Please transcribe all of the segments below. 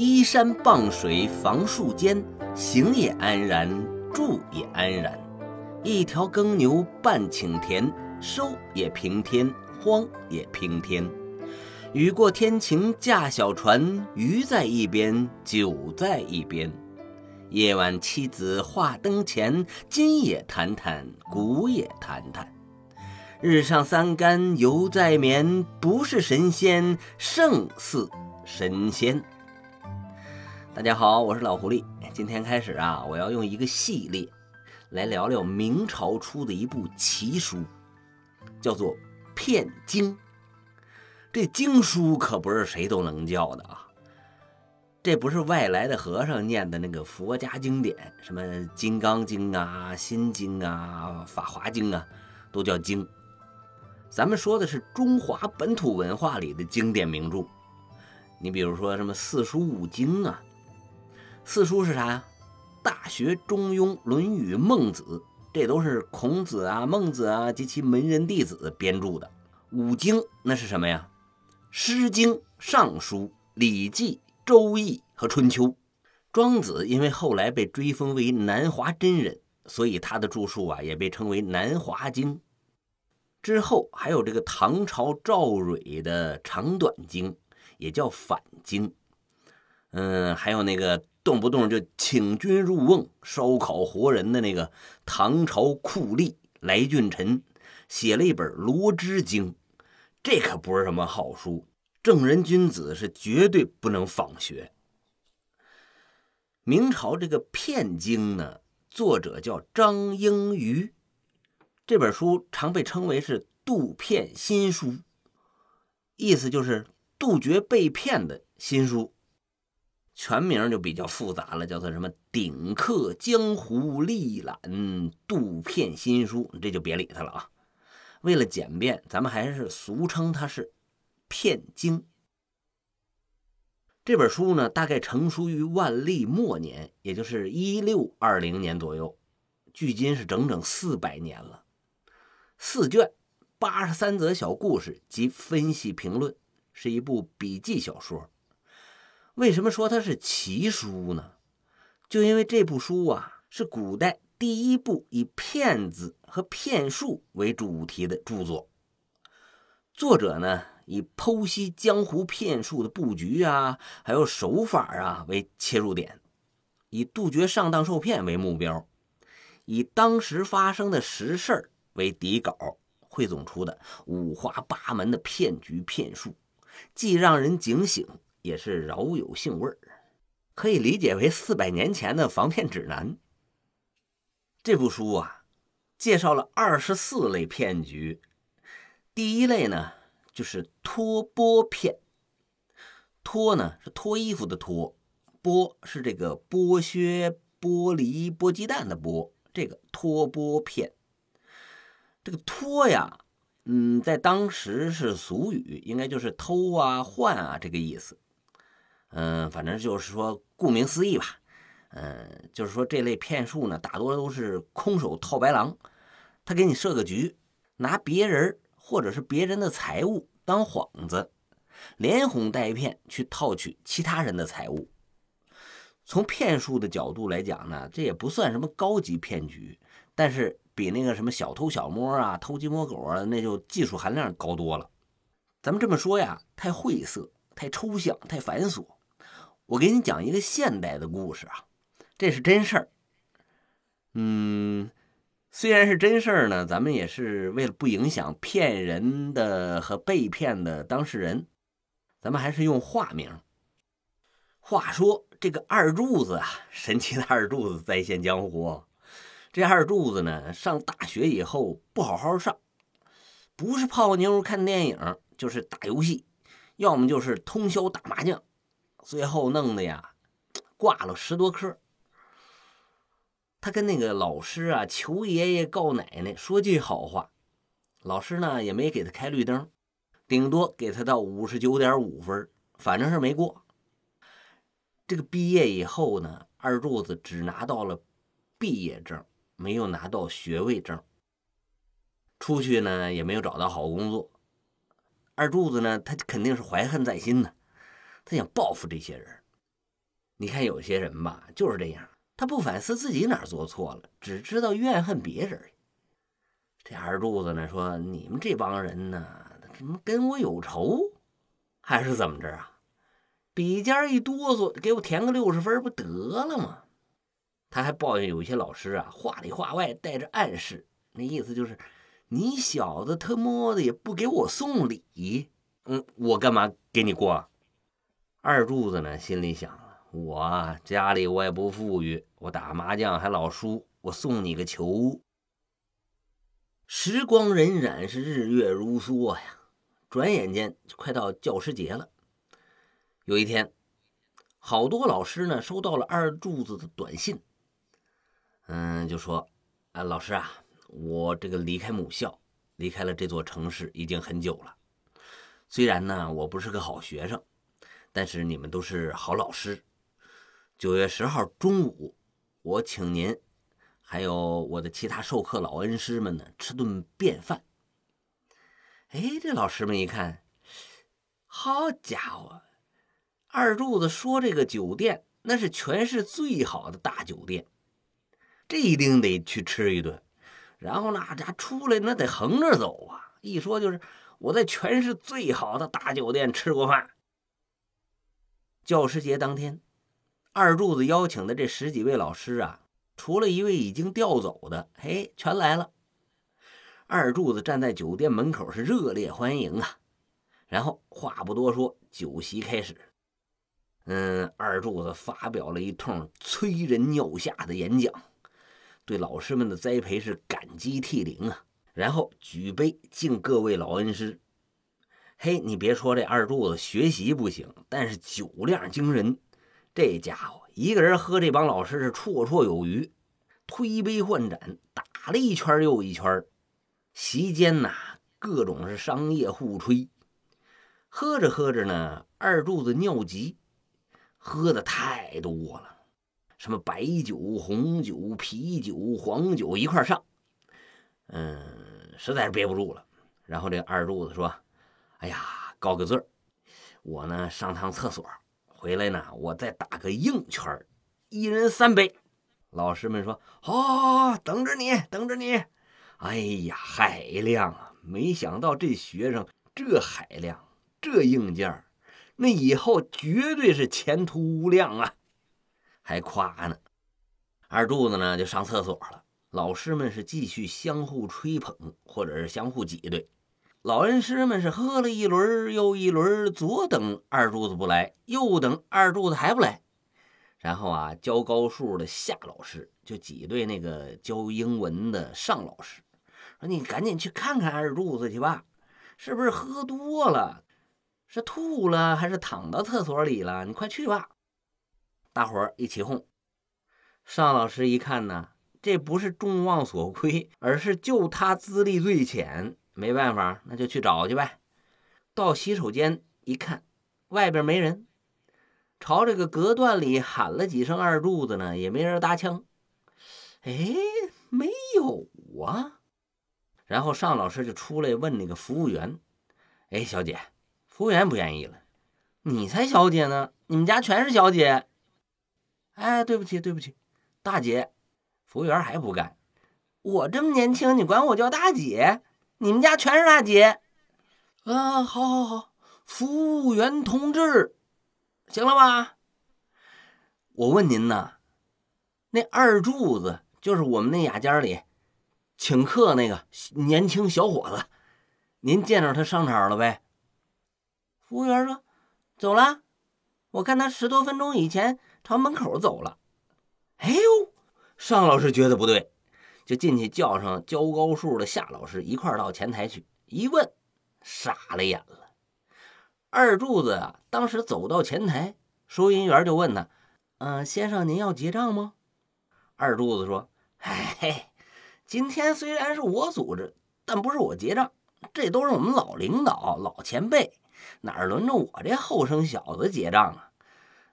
依山傍水房树间，行也安然，住也安然。一条耕牛半顷田，收也平天，荒也平天。雨过天晴驾小船，鱼在一边，酒在一边。夜晚妻子话灯前，今也谈谈，古也谈谈。日上三竿犹在眠，不是神仙胜似神仙。大家好，我是老狐狸。今天开始啊，我要用一个系列来聊聊明朝出的一部奇书，叫做《骗经》。这经书可不是谁都能叫的啊，这不是外来的和尚念的那个佛家经典，什么《金刚经》啊、《心经》啊、《法华经》啊，都叫经。咱们说的是中华本土文化里的经典名著。你比如说什么四书五经啊。四书是啥呀？《大学》《中庸》《论语》《孟子》，这都是孔子啊、孟子啊及其门人弟子编著的。五经那是什么呀？《诗经》《尚书》《礼记》《周易》和《春秋》。庄子因为后来被追封为南华真人，所以他的著述啊也被称为《南华经》。之后还有这个唐朝赵蕊的长短经，也叫反经。嗯，还有那个。动不动就请君入瓮、烧烤活人的那个唐朝酷吏来俊臣，写了一本《罗织经》，这可不是什么好书，正人君子是绝对不能仿学。明朝这个《骗经》呢，作者叫张英瑜，这本书常被称为是杜骗新书，意思就是杜绝被骗的新书。全名就比较复杂了，叫做什么“顶客江湖历览杜骗新书”，这就别理他了啊。为了简便，咱们还是俗称它是《骗经》。这本书呢，大概成书于万历末年，也就是一六二零年左右，距今是整整四百年了。四卷，八十三则小故事及分析评论，是一部笔记小说。为什么说它是奇书呢？就因为这部书啊，是古代第一部以骗子和骗术为主题的著作。作者呢，以剖析江湖骗术的布局啊，还有手法啊为切入点，以杜绝上当受骗为目标，以当时发生的实事为底稿，汇总出的五花八门的骗局骗术，既让人警醒。也是饶有兴味儿，可以理解为四百年前的防骗指南。这部书啊，介绍了二十四类骗局。第一类呢，就是脱剥骗。脱呢是脱衣服的脱，剥是这个剥削、剥离、剥鸡蛋的剥，这个脱剥骗。这个脱呀，嗯，在当时是俗语，应该就是偷啊、换啊这个意思。嗯，反正就是说，顾名思义吧，嗯，就是说这类骗术呢，大多都是空手套白狼，他给你设个局，拿别人或者是别人的财物当幌子，连哄带骗去套取其他人的财物。从骗术的角度来讲呢，这也不算什么高级骗局，但是比那个什么小偷小摸啊、偷鸡摸狗啊，那就技术含量高多了。咱们这么说呀，太晦涩、太抽象、太繁琐。我给你讲一个现代的故事啊，这是真事儿。嗯，虽然是真事儿呢，咱们也是为了不影响骗人的和被骗的当事人，咱们还是用化名。话说这个二柱子啊，神奇的二柱子再现江湖。这二柱子呢，上大学以后不好好上，不是泡妞看电影，就是打游戏，要么就是通宵打麻将。最后弄的呀，挂了十多科。他跟那个老师啊求爷爷告奶奶说句好话，老师呢也没给他开绿灯，顶多给他到五十九点五分，反正是没过。这个毕业以后呢，二柱子只拿到了毕业证，没有拿到学位证。出去呢也没有找到好工作。二柱子呢，他肯定是怀恨在心呢。他想报复这些人，你看有些人吧，就是这样，他不反思自己哪做错了，只知道怨恨别人。这二柱子呢说：“你们这帮人呢，怎么跟我有仇，还是怎么着啊？笔尖一哆嗦，给我填个六十分不得了吗？”他还抱怨有些老师啊，话里话外带着暗示，那意思就是。你小子他妈的也不给我送礼，嗯，我干嘛给你过？二柱子呢，心里想我家里我也不富裕，我打麻将还老输，我送你个球。时光荏苒，是日月如梭呀，转眼间就快到教师节了。有一天，好多老师呢收到了二柱子的短信，嗯，就说啊，老师啊。我这个离开母校，离开了这座城市已经很久了。虽然呢，我不是个好学生，但是你们都是好老师。九月十号中午，我请您还有我的其他授课老恩师们呢吃顿便饭。哎，这老师们一看，好家伙，二柱子说这个酒店那是全市最好的大酒店，这一定得去吃一顿。然后呢，这出来那得横着走啊！一说就是我在全市最好的大酒店吃过饭。教师节当天，二柱子邀请的这十几位老师啊，除了一位已经调走的，嘿，全来了。二柱子站在酒店门口是热烈欢迎啊！然后话不多说，酒席开始。嗯，二柱子发表了一通催人尿下的演讲。对老师们的栽培是感激涕零啊！然后举杯敬各位老恩师。嘿，你别说这二柱子学习不行，但是酒量惊人。这家伙一个人喝这帮老师是绰绰有余，推杯换盏，打了一圈又一圈。席间呐，各种是商业互吹。喝着喝着呢，二柱子尿急，喝的太多了。什么白酒、红酒、啤酒、黄酒一块上，嗯，实在是憋不住了。然后这二柱子说：“哎呀，告个罪儿，我呢上趟厕所，回来呢我再打个硬圈一人三杯。”老师们说：“好，等着你，等着你。”哎呀，海量啊！没想到这学生这海量，这硬件儿，那以后绝对是前途无量啊！还夸呢，二柱子呢就上厕所了。老师们是继续相互吹捧，或者是相互挤兑。老恩师们是喝了一轮又一轮，左等二柱子不来，右等二柱子还不来。然后啊，教高数的夏老师就挤兑那个教英文的尚老师，说：“你赶紧去看看二柱子去吧，是不是喝多了，是吐了还是躺到厕所里了？你快去吧。”大伙儿一起哄，尚老师一看呢，这不是众望所归，而是就他资历最浅，没办法，那就去找去呗。到洗手间一看，外边没人，朝这个隔断里喊了几声“二柱子”呢，也没人搭腔。哎，没有啊。然后尚老师就出来问那个服务员：“哎，小姐，服务员不愿意了，你才小姐呢，你们家全是小姐。”哎，对不起，对不起，大姐，服务员还不干。我这么年轻，你管我叫大姐？你们家全是大姐。啊，好，好，好，服务员同志，行了吧？我问您呢，那二柱子就是我们那雅间里请客那个年轻小伙子，您见着他上场了呗？服务员说，走了。我看他十多分钟以前。朝门口走了，哎呦，尚老师觉得不对，就进去叫上教高数的夏老师一块到前台去。一问，傻了眼了。二柱子啊，当时走到前台，收银员就问他：“嗯，先生，您要结账吗？”二柱子说：“哎，今天虽然是我组织，但不是我结账，这都是我们老领导、老前辈，哪轮着我这后生小子结账啊？”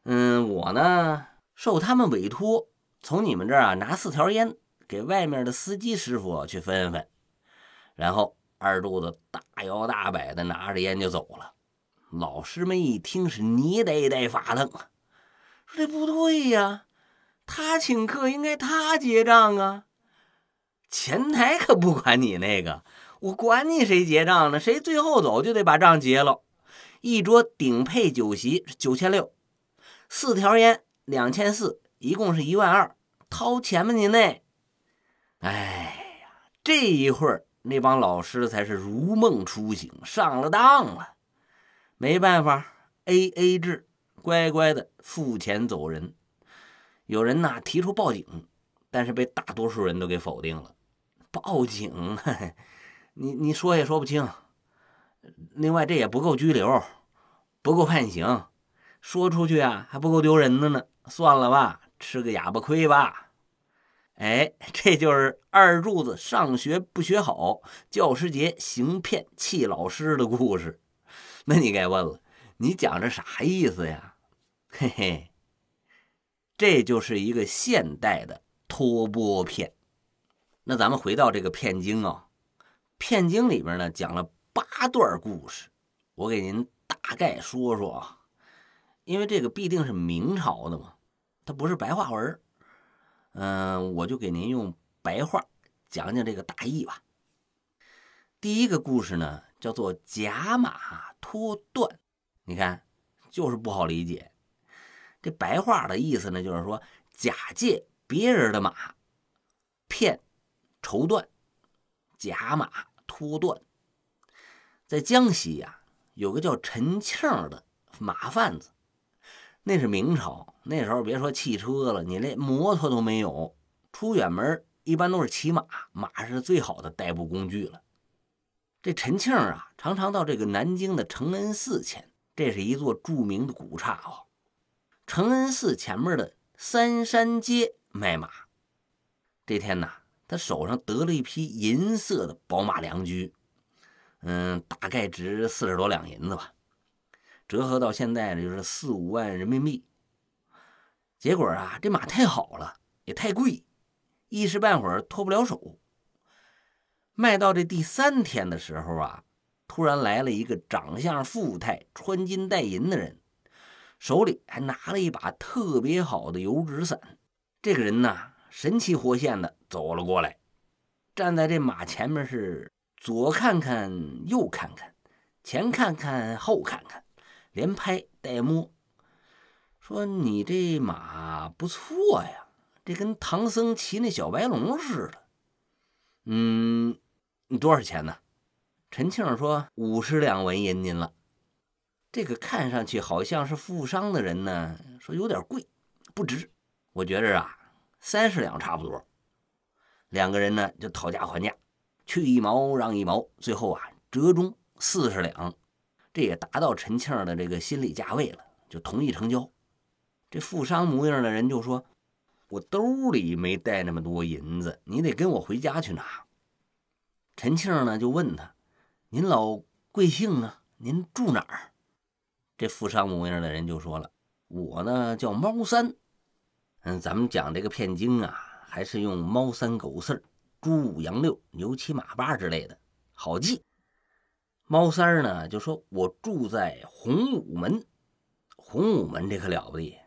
嗯，我呢受他们委托，从你们这儿啊拿四条烟给外面的司机师傅去分分，然后二柱子大摇大摆的拿着烟就走了。老师们一听是你呆呆发愣，说这不对呀，他请客应该他结账啊。前台可不管你那个，我管你谁结账呢？谁最后走就得把账结了。一桌顶配酒席九千六，四条烟两千四，一共是一万二，掏钱吧您那。哎呀，这一会儿那帮老师才是如梦初醒，上了当了。没办法，A A 制，乖乖的付钱走人。有人呐提出报警，但是被大多数人都给否定了。报警，你你说也说不清。另外，这也不够拘留，不够判刑，说出去啊还不够丢人的呢。算了吧，吃个哑巴亏吧。哎，这就是二柱子上学不学好，教师节行骗气老师的故事。那你该问了，你讲这啥意思呀？嘿嘿，这就是一个现代的托钵骗。那咱们回到这个骗经啊，骗经里边呢讲了八段故事，我给您大概说说啊，因为这个必定是明朝的嘛，它不是白话文，嗯，我就给您用白话讲讲这个大意吧。第一个故事呢叫做假马托断，你看就是不好理解，这白话的意思呢就是说假借别人的马骗。绸缎，假马脱缎，在江西呀，有个叫陈庆的马贩子。那是明朝那时候，别说汽车了，你连摩托都没有，出远门一般都是骑马，马是最好的代步工具了。这陈庆啊，常常到这个南京的承恩寺前，这是一座著名的古刹哦。承恩寺前面的三山街卖马。这天呐。他手上得了一匹银色的宝马良驹，嗯，大概值四十多两银子吧，折合到现在呢就是四五万人民币。结果啊，这马太好了，也太贵，一时半会儿脱不了手。卖到这第三天的时候啊，突然来了一个长相富态、穿金戴银的人，手里还拿了一把特别好的油纸伞。这个人呢？神气活现的走了过来，站在这马前面是左看看右看看，前看看后看看，连拍带摸，说：“你这马不错呀，这跟唐僧骑那小白龙似的。”嗯，你多少钱呢？陈庆说：“五十两纹银您了。”这个看上去好像是富商的人呢，说有点贵，不值。我觉着啊。三十两差不多，两个人呢就讨价还价，去一毛让一毛，最后啊折中四十两，这也达到陈庆的这个心理价位了，就同意成交。这富商模样的人就说：“我兜里没带那么多银子，你得跟我回家去拿。”陈庆呢就问他：“您老贵姓啊？您住哪儿？”这富商模样的人就说了：“我呢叫猫三。”嗯，咱们讲这个骗经啊，还是用猫三狗四、猪五羊六、牛七马八之类的，好记。猫三呢就说：“我住在洪武门，洪武门这可了不得，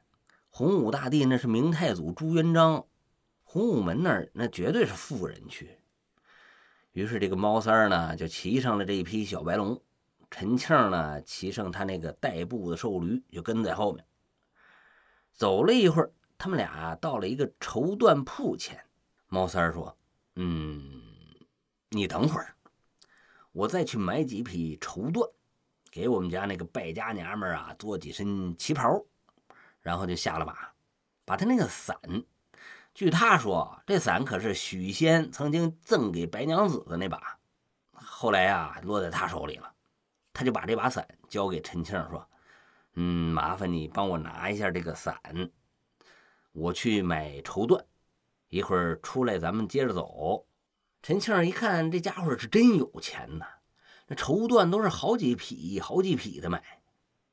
洪武大帝那是明太祖朱元璋，洪武门那儿那绝对是富人区。”于是这个猫三儿呢就骑上了这一匹小白龙，陈庆呢骑上他那个代步的瘦驴，就跟在后面。走了一会儿。他们俩到了一个绸缎铺前，猫三儿说：“嗯，你等会儿，我再去买几匹绸缎，给我们家那个败家娘们儿啊做几身旗袍。”然后就下了马，把他那个伞，据他说，这伞可是许仙曾经赠给白娘子的那把，后来啊落在他手里了，他就把这把伞交给陈庆说：“嗯，麻烦你帮我拿一下这个伞。”我去买绸缎，一会儿出来咱们接着走。陈庆一看，这家伙是真有钱呐，那绸缎都是好几匹、好几匹的买。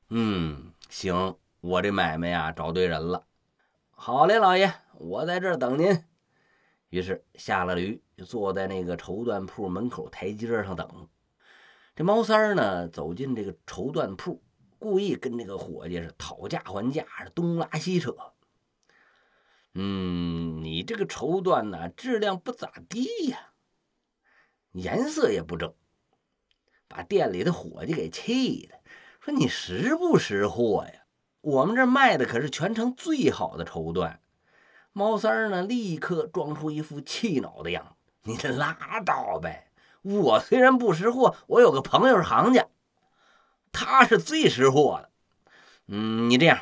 嗯，行，我这买卖呀找对人了。好嘞，老爷，我在这儿等您。于是下了驴，就坐在那个绸缎铺门口台阶上等。这猫三儿呢，走进这个绸缎铺，故意跟这个伙计是讨价还价，东拉西扯。嗯，你这个绸缎呢，质量不咋地呀，颜色也不正，把店里的伙计给气的，说你识不识货呀？我们这卖的可是全城最好的绸缎。猫三儿呢，立刻装出一副气恼的样子：“你这拉倒呗！我虽然不识货，我有个朋友是行家，他是最识货的。嗯，你这样，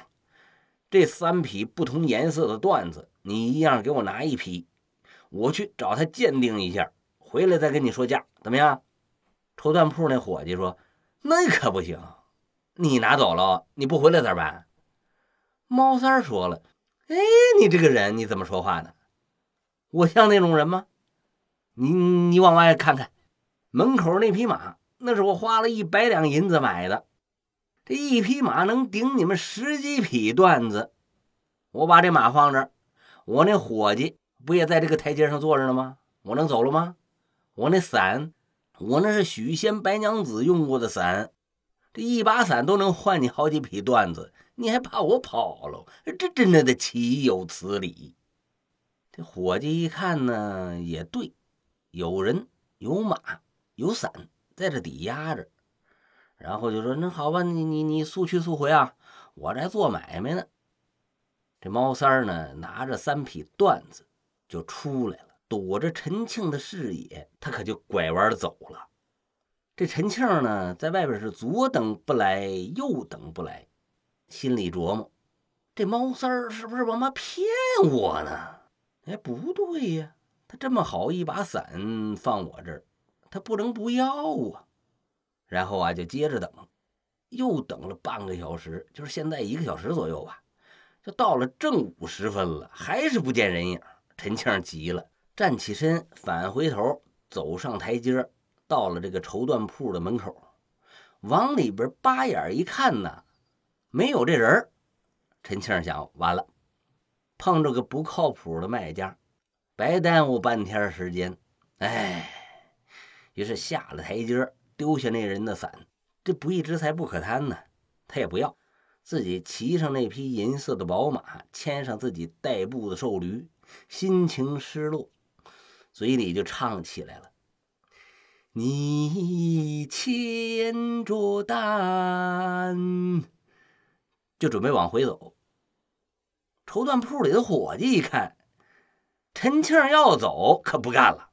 这三匹不同颜色的缎子，你一样给我拿一匹，我去找他鉴定一下，回来再跟你说价，怎么样？”绸缎铺那伙计说：“那可不行，你拿走了，你不回来咋办？”猫三儿说了。哎，你这个人你怎么说话呢？我像那种人吗？你你往外看看，门口那匹马，那是我花了一百两银子买的，这一匹马能顶你们十几匹缎子。我把这马放这儿，我那伙计不也在这个台阶上坐着呢吗？我能走了吗？我那伞，我那是许仙白娘子用过的伞，这一把伞都能换你好几匹缎子。你还怕我跑了？这真的的岂有此理！这伙计一看呢，也对，有人有马有伞在这抵押着，然后就说：“那好吧，你你你速去速回啊，我这还做买卖呢。”这猫三儿呢，拿着三匹缎子就出来了，躲着陈庆的视野，他可就拐弯走了。这陈庆呢，在外边是左等不来，右等不来。心里琢磨：这猫三儿是不是王妈骗我呢？哎，不对呀，他这么好一把伞放我这儿，他不能不要啊。然后啊，就接着等，又等了半个小时，就是现在一个小时左右吧，就到了正午时分了，还是不见人影。陈庆急了，站起身，返回头，走上台阶，到了这个绸缎铺的门口，往里边扒眼一看呢。没有这人陈庆想完了，碰着个不靠谱的卖家，白耽误半天时间。哎，于是下了台阶，丢下那人的伞。这不义之财不可贪呢，他也不要，自己骑上那匹银色的宝马，牵上自己代步的瘦驴，心情失落，嘴里就唱起来了：“你牵着担。”就准备往回走，绸缎铺里的伙计一看，陈庆要走，可不干了，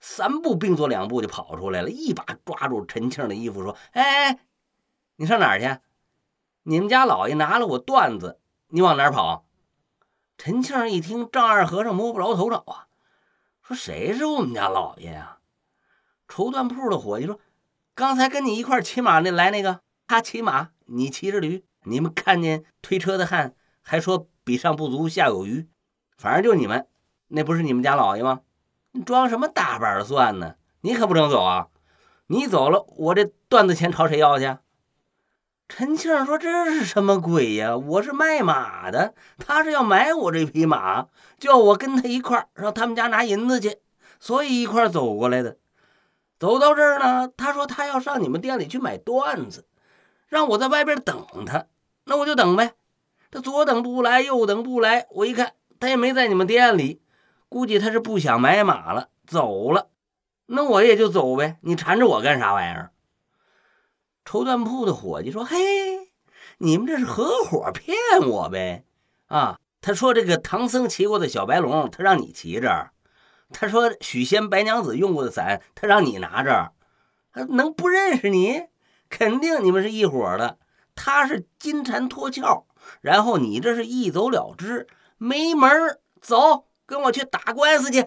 三步并作两步就跑出来了，一把抓住陈庆的衣服，说：“哎，你上哪儿去？你们家老爷拿了我缎子，你往哪儿跑？”陈庆一听，丈二和尚摸不着头脑啊，说：“谁是我们家老爷呀？”绸缎铺的伙计说：“刚才跟你一块骑马那来那个，他骑马，你骑着驴。”你们看见推车的汉，还说比上不足，下有余。反正就你们，那不是你们家老爷吗？你装什么大板蒜呢？你可不能走啊！你走了，我这段子钱朝谁要去？陈庆说：“这是什么鬼呀？我是卖马的，他是要买我这匹马，叫我跟他一块上他们家拿银子去，所以一块走过来的。走到这儿呢，他说他要上你们店里去买缎子，让我在外边等他。”那我就等呗，他左等不来，右等不来。我一看他也没在你们店里，估计他是不想买马了，走了。那我也就走呗，你缠着我干啥玩意儿？绸缎铺的伙计说：“嘿，你们这是合伙骗我呗？啊，他说这个唐僧骑过的小白龙，他让你骑着；他说许仙白娘子用过的伞，他让你拿着。他能不认识你？肯定你们是一伙的。”他是金蝉脱壳，然后你这是一走了之，没门。走，跟我去打官司去。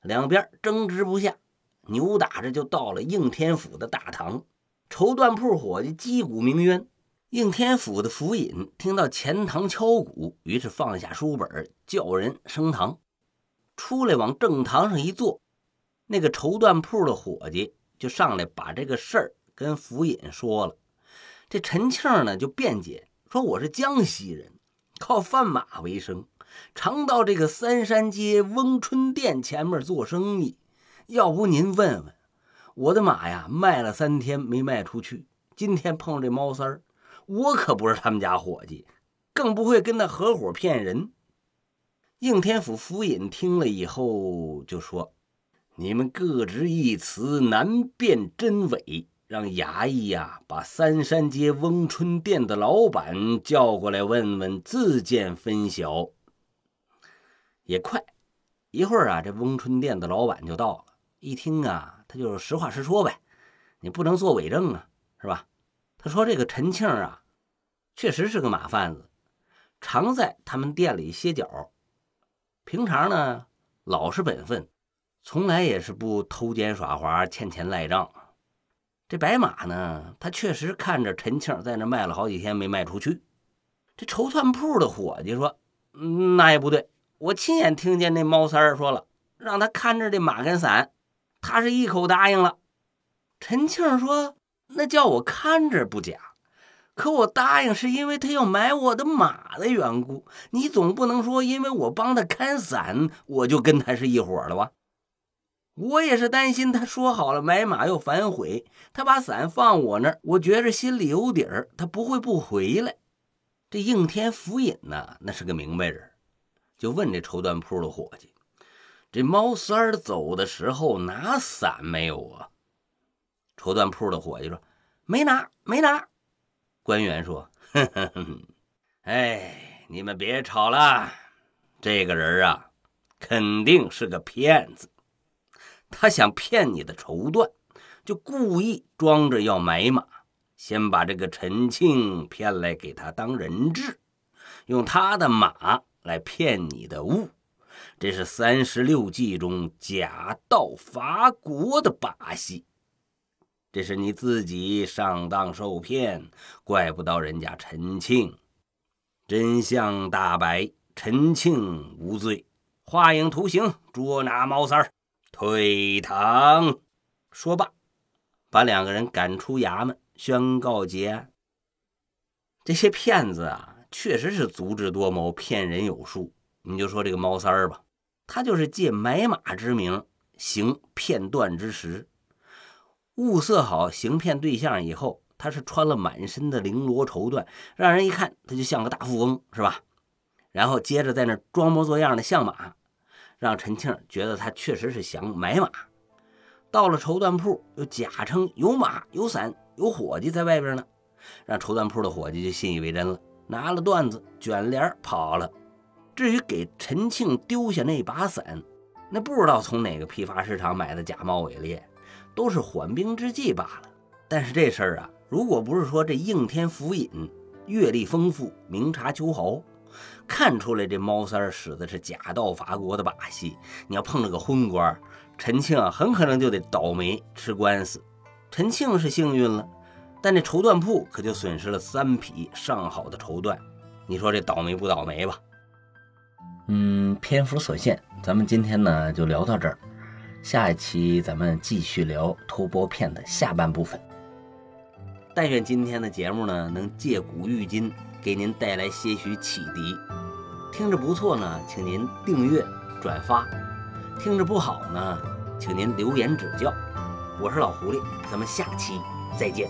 两边争执不下，扭打着就到了应天府的大堂。绸缎铺伙计击鼓鸣冤，应天府的府尹听到前堂敲鼓，于是放下书本，叫人升堂。出来往正堂上一坐，那个绸缎铺的伙计就上来把这个事儿跟府尹说了。这陈庆呢就辩解说：“我是江西人，靠贩马为生，常到这个三山街翁春店前面做生意。要不您问问，我的马呀，卖了三天没卖出去。今天碰上这猫三儿，我可不是他们家伙计，更不会跟他合伙骗人。应天府府尹听了以后就说：“你们各执一词，难辨真伪。让衙役呀，把三山街翁春店的老板叫过来问问，自见分晓。”也快，一会儿啊，这翁春店的老板就到了。一听啊，他就实话实说呗，你不能做伪证啊，是吧？他说：“这个陈庆啊，确实是个马贩子，常在他们店里歇脚。平常呢，老实本分，从来也是不偷奸耍滑、欠钱赖账。这白马呢，他确实看着陈庆在那卖了好几天没卖出去。这绸缎铺的伙计说：‘那也不对。’”我亲眼听见那猫三儿说了，让他看着这马跟伞，他是一口答应了。陈庆说：“那叫我看着不假，可我答应是因为他要买我的马的缘故。你总不能说因为我帮他看伞，我就跟他是一伙了吧？我也是担心他说好了买马又反悔，他把伞放我那儿，我觉着心里有底儿，他不会不回来。这应天府尹呢，那是个明白人。”就问这绸缎铺的伙计：“这猫三儿走的时候拿伞没有啊？”绸缎铺的伙计说：“没拿，没拿。”官员说：“哼哼哼，哎，你们别吵了。这个人啊，肯定是个骗子。他想骗你的绸缎，就故意装着要买马，先把这个陈庆骗来给他当人质，用他的马。”来骗你的物，这是三十六计中假道伐国的把戏。这是你自己上当受骗，怪不到人家陈庆。真相大白，陈庆无罪，画影图形，捉拿猫三儿，退堂。说罢，把两个人赶出衙门，宣告结案。这些骗子啊！确实是足智多谋，骗人有术。你就说这个猫三儿吧，他就是借买马之名行骗断之实。物色好行骗对象以后，他是穿了满身的绫罗绸缎，让人一看他就像个大富翁，是吧？然后接着在那装模作样的相马，让陈庆觉得他确实是想买马。到了绸缎铺，又假称有马有伞有伙计在外边呢，让绸缎铺的伙计就信以为真了。拿了缎子卷帘跑了。至于给陈庆丢下那把伞，那不知道从哪个批发市场买的假冒伪劣，都是缓兵之计罢了。但是这事儿啊，如果不是说这应天府尹阅历丰富、明察秋毫，看出来这猫三使的是假道伐国的把戏，你要碰着个昏官，陈庆啊，很可能就得倒霉吃官司。陈庆是幸运了。但这绸缎铺可就损失了三匹上好的绸缎，你说这倒霉不倒霉吧？嗯，篇幅所限，咱们今天呢就聊到这儿，下一期咱们继续聊脱剥片的下半部分。但愿今天的节目呢能借古喻今，给您带来些许启迪。听着不错呢，请您订阅转发；听着不好呢，请您留言指教。我是老狐狸，咱们下期再见。